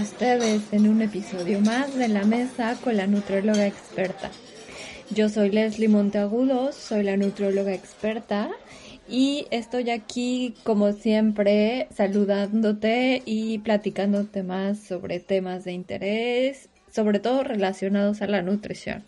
ustedes en un episodio más de la mesa con la nutrióloga experta. Yo soy Leslie Monteagudos, soy la nutrióloga experta y estoy aquí como siempre saludándote y platicándote más sobre temas de interés, sobre todo relacionados a la nutrición.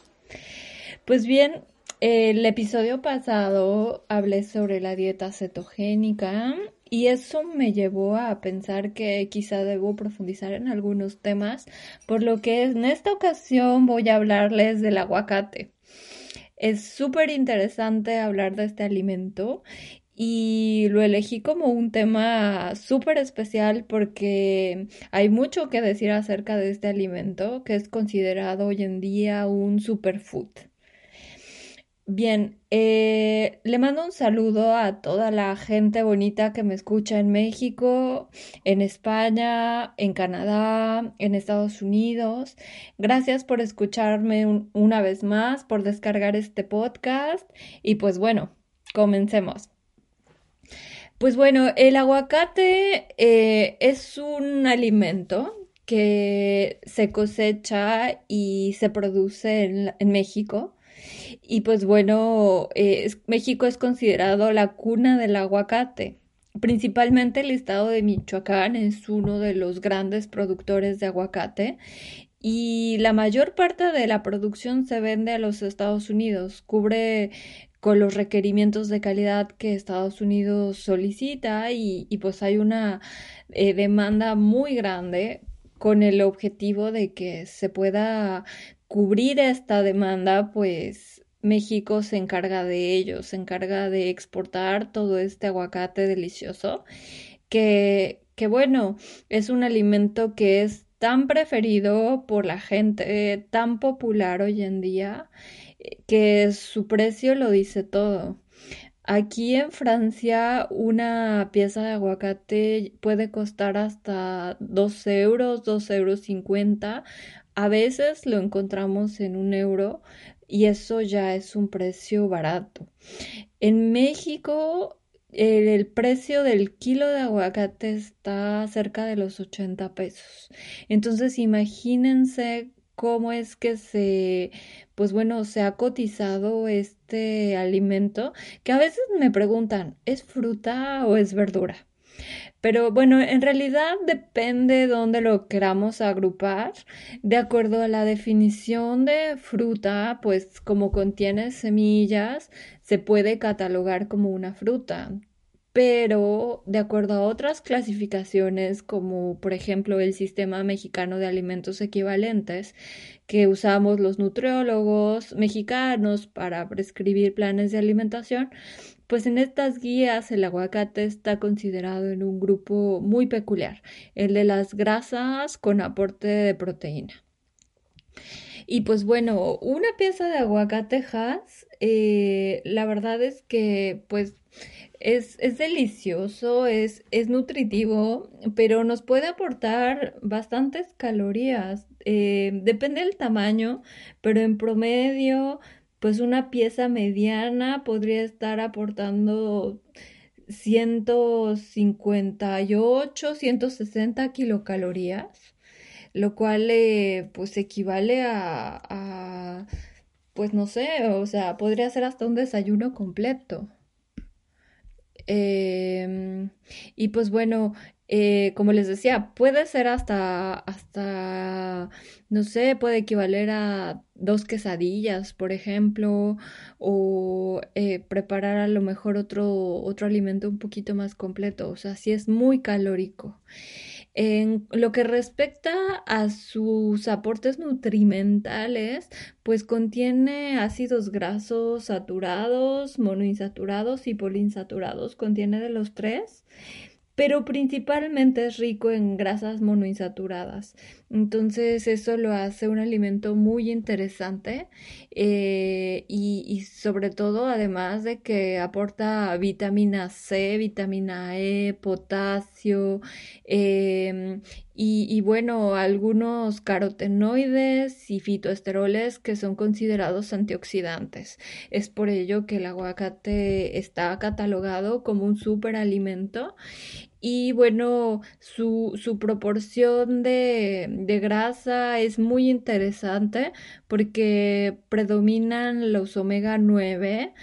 Pues bien, el episodio pasado hablé sobre la dieta cetogénica y eso me llevó a pensar que quizá debo profundizar en algunos temas, por lo que en esta ocasión voy a hablarles del aguacate. Es súper interesante hablar de este alimento y lo elegí como un tema súper especial porque hay mucho que decir acerca de este alimento que es considerado hoy en día un superfood. Bien, eh, le mando un saludo a toda la gente bonita que me escucha en México, en España, en Canadá, en Estados Unidos. Gracias por escucharme una vez más, por descargar este podcast y pues bueno, comencemos. Pues bueno, el aguacate eh, es un alimento que se cosecha y se produce en México y pues bueno, eh, México es considerado la cuna del aguacate. Principalmente el estado de Michoacán es uno de los grandes productores de aguacate y la mayor parte de la producción se vende a los Estados Unidos. Cubre con los requerimientos de calidad que Estados Unidos solicita y, pues hay una eh, demanda muy grande con el objetivo de que se pueda cubrir esta demanda, pues México se encarga de ello, se encarga de exportar todo este aguacate delicioso, que, que bueno, es un alimento que es tan preferido por la gente, tan popular hoy en día, que su precio lo dice todo. Aquí en Francia una pieza de aguacate puede costar hasta 2 euros, 2 euros 50 a veces lo encontramos en un euro y eso ya es un precio barato. En México el, precio del kilo de aguacate está cerca de los 80 pesos. Entonces imagínense cómo es que se, pues bueno, se ha cotizado este alimento que a veces me preguntan, ¿es fruta o es verdura? Pero bueno, en realidad depende dónde lo queramos agrupar. De acuerdo a la definición de fruta, pues como contiene semillas, se puede catalogar como una fruta. Pero de acuerdo a otras clasificaciones, como por ejemplo el Sistema Mexicano de Alimentos Equivalentes, que usamos los nutriólogos mexicanos para prescribir planes de alimentación, pues en estas guías el aguacate está considerado en un grupo muy peculiar, el de las grasas con aporte de proteína. Y pues bueno, una pieza de aguacate eh, la verdad es que pues es, delicioso, es, es, nutritivo, pero nos puede aportar bastantes calorías. Eh, depende del tamaño, pero en promedio pues una pieza mediana podría estar aportando 158, 160 kilocalorías, lo cual eh, pues equivale a, a, pues no sé, o sea, podría ser hasta un desayuno completo. Em, y pues bueno, eh, como les decía, puede ser hasta, hasta, no sé, puede equivaler a dos quesadillas, por ejemplo, o eh, preparar a lo mejor otro, otro alimento un poquito más completo, o sea, sí es muy calórico. En lo que respecta a sus aportes nutrimentales, pues contiene ácidos grasos saturados, monoinsaturados y poliinsaturados, contiene de los tres pero principalmente es rico en grasas monoinsaturadas. Entonces eso lo hace un alimento muy interesante eh, y, sobre todo además de que aporta vitamina C, vitamina E, potasio em, y, bueno, algunos carotenoides y fitoesteroles que son considerados antioxidantes. Es por ello que el aguacate está catalogado como un superalimento y bueno, su, su proporción de, de grasa es muy interesante porque predominan los omega 9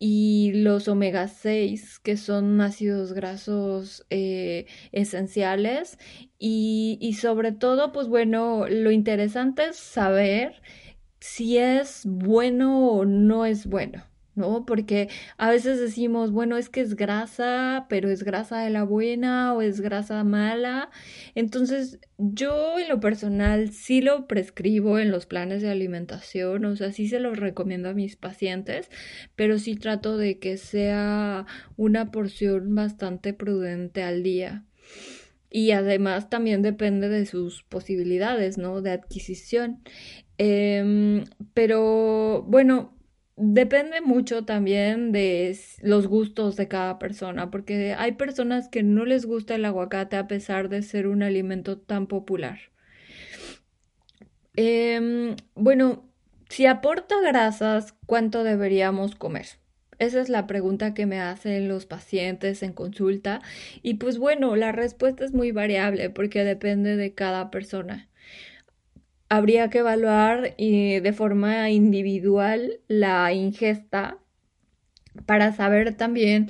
y los omega 6, que son ácidos grasos eh, esenciales. Y, y sobre todo, pues bueno, lo interesante es saber si es bueno o no es bueno. ¿No? Porque a veces decimos, bueno, es que es grasa, pero es grasa de la buena o es grasa mala. Entonces, yo en lo personal sí lo prescribo en los planes de alimentación, o sea, sí se los recomiendo a mis pacientes, pero sí trato de que sea una porción bastante prudente al día. Y además también depende de sus posibilidades, ¿no? De adquisición. Em, pero bueno, Depende mucho también de los gustos de cada persona, porque hay personas que no les gusta el aguacate a pesar de ser un alimento tan popular. Em, bueno, si aporta grasas, ¿cuánto deberíamos comer? Esa es la pregunta que me hacen los pacientes en consulta. Y pues bueno, la respuesta es muy variable porque depende de cada persona habría que evaluar eh, de forma individual la ingesta para saber también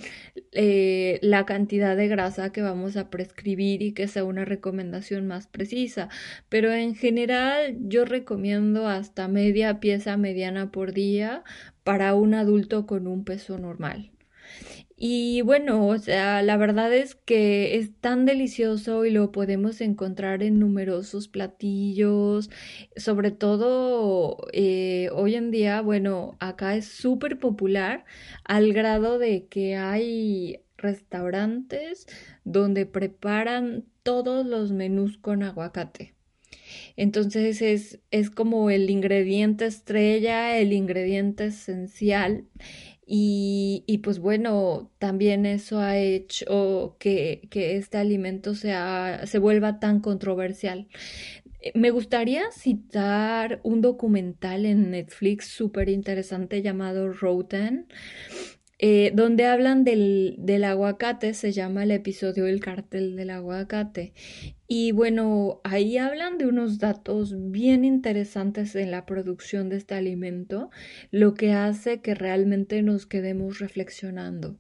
eh, la cantidad de grasa que vamos a prescribir y que sea una recomendación más precisa. Pero en general yo recomiendo hasta media pieza mediana por día para un adulto con un peso normal. Y bueno, o sea, la verdad es que es tan delicioso y lo podemos encontrar en numerosos platillos, sobre todo eh, hoy en día, bueno, acá es súper popular al grado de que hay restaurantes donde preparan todos los menús con aguacate. Entonces es, es como el ingrediente estrella, el ingrediente esencial y, pues bueno, también eso ha hecho que, que este alimento sea, se vuelva tan controversial. Eh, me gustaría citar un documental en Netflix súper interesante llamado Roten, eh, donde hablan del, del, aguacate, se llama el episodio El cartel del aguacate. Y bueno, ahí hablan de unos datos bien interesantes en la producción de este alimento, lo que hace que realmente nos quedemos reflexionando.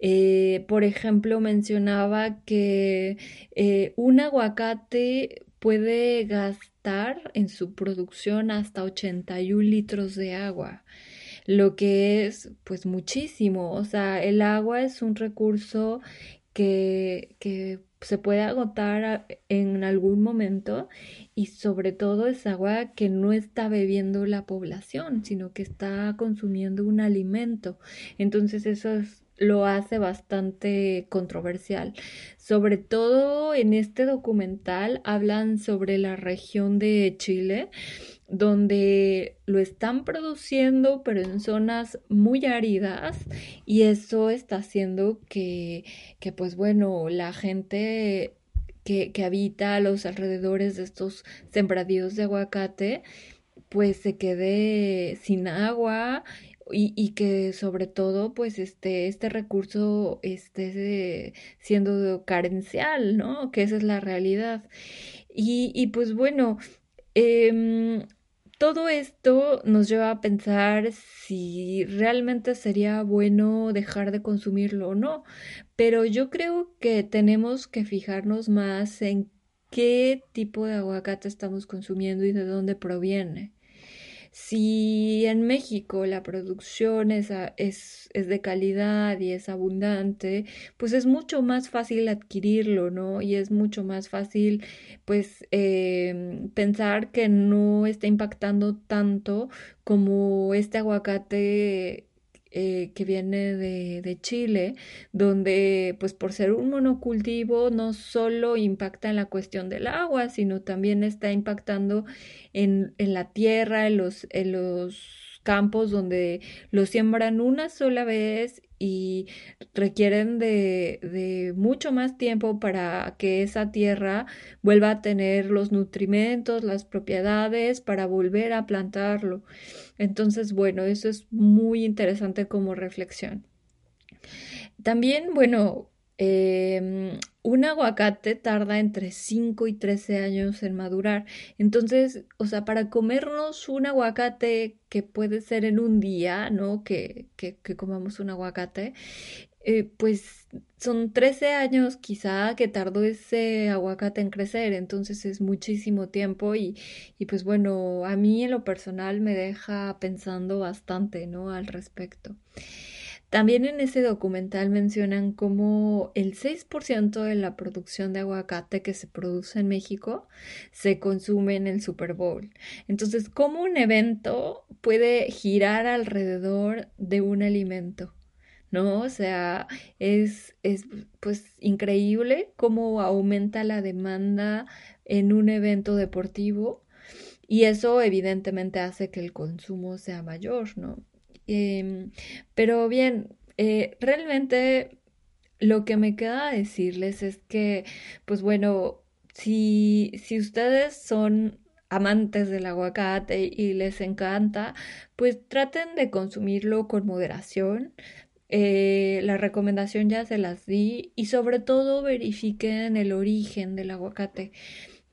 Eh, por ejemplo, mencionaba que eh, un aguacate puede gastar en su producción hasta 81 litros de agua lo que es pues muchísimo. O sea, el agua es un recurso que, que se puede agotar en algún momento y sobre todo es agua que no está bebiendo la población, sino que está consumiendo un alimento. Entonces eso lo hace bastante controversial. Sobre todo en este documental hablan sobre la región de Chile donde lo están produciendo, pero en zonas muy áridas, y eso está haciendo que, que pues bueno, la gente que, que habita a los alrededores de estos sembradíos de aguacate, pues se quede sin agua y, y, que sobre todo pues este, este recurso esté siendo carencial, ¿no? Que esa es la realidad. Y, y pues bueno, eh, todo esto nos lleva a pensar si realmente sería bueno dejar de consumirlo o no, pero yo creo que tenemos que fijarnos más en qué tipo de aguacate estamos consumiendo y de dónde proviene. Si en México la producción es, es, es, de calidad y es abundante, pues es mucho más fácil adquirirlo, ¿no? Y es mucho más fácil, pues, eh, pensar que no está impactando tanto como este aguacate eh, que viene de, de, Chile, donde pues por ser un monocultivo no solo impacta en la cuestión del agua, sino también está impactando en, en la tierra, en los, en los campos donde lo siembran una sola vez y requieren de, mucho más tiempo para que esa tierra vuelva a tener los nutrimentos, las propiedades para volver a plantarlo. Entonces, bueno, eso es muy interesante como reflexión. También, bueno, Em, un aguacate tarda entre 5 y 13 años en madurar. Entonces, o sea, para comernos un aguacate que puede ser en un día, ¿no? Que, que, comamos un aguacate, eh, pues son 13 años quizá que tardó ese aguacate en crecer, entonces es muchísimo tiempo y, y pues bueno, a mí en lo personal me deja pensando bastante, ¿no? Al respecto. También en ese documental mencionan cómo el 6% de la producción de aguacate que se produce en México se consume en el Super Bowl. Entonces, ¿cómo un evento puede girar alrededor de un alimento? ¿No? O sea, es, es pues increíble cómo aumenta la demanda en un evento deportivo y eso evidentemente hace que el consumo sea mayor, ¿no? Em, pero bien, eh, realmente lo que me queda decirles es que, pues bueno, si, si ustedes son amantes del aguacate y les encanta, pues traten de consumirlo con moderación. Eh, la recomendación ya se las di y sobre todo verifiquen el origen del aguacate.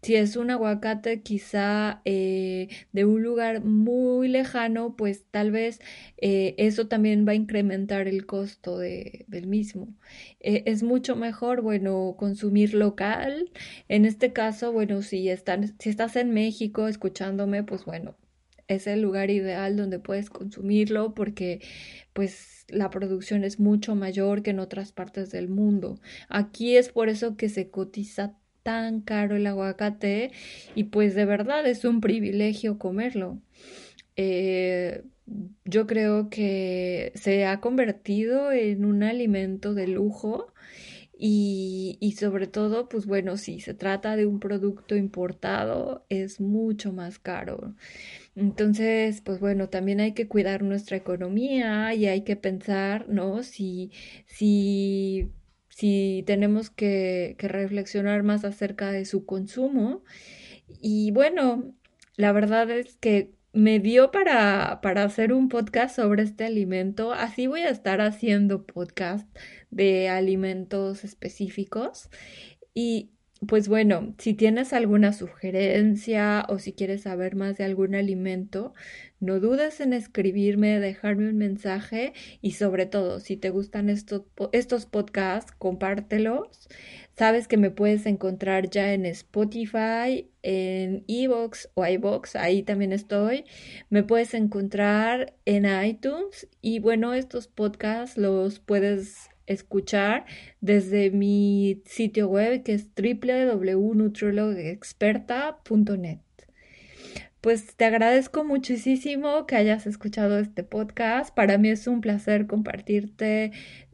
Si es un aguacate quizá eh, de un lugar muy lejano, pues tal vez eh, eso también va a incrementar el costo de, del mismo. Eh, es mucho mejor, bueno, consumir local. En este caso, bueno, si, están, si estás en México escuchándome, pues bueno, es el lugar ideal donde puedes consumirlo porque pues la producción es mucho mayor que en otras partes del mundo. Aquí es por eso que se cotiza tan caro el aguacate y pues de verdad es un privilegio comerlo. Eh, yo creo que se ha convertido en un alimento de lujo y, y, sobre todo, pues bueno, si se trata de un producto importado, es mucho más caro. Entonces, pues bueno, también hay que cuidar nuestra economía y hay que pensar, ¿no? Si, si si tenemos que, reflexionar más acerca de su consumo. Y bueno, la verdad es que me dio para, para hacer un podcast sobre este alimento. Así voy a estar haciendo podcast de alimentos específicos. Y pues bueno, si tienes alguna sugerencia o si quieres saber más de algún alimento, no dudes en escribirme, dejarme un mensaje y sobre todo, si te gustan estos, estos podcasts, compártelos. Sabes que me puedes encontrar ya en Spotify, en Evox o iBox, ahí también estoy. Me puedes encontrar en iTunes y bueno, estos podcasts los puedes escuchar desde mi sitio web que es www.nutriologexperta.net. Pues te agradezco muchísimo que hayas escuchado este podcast. Para mí es un placer compartirte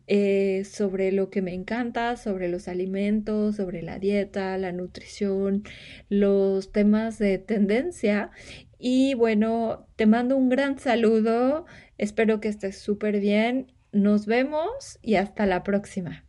eh, sobre lo que me encanta, sobre los alimentos, sobre la dieta, la nutrición, los temas de tendencia. Y bueno, te mando un gran saludo. Espero que estés súper bien nos vemos y hasta la próxima.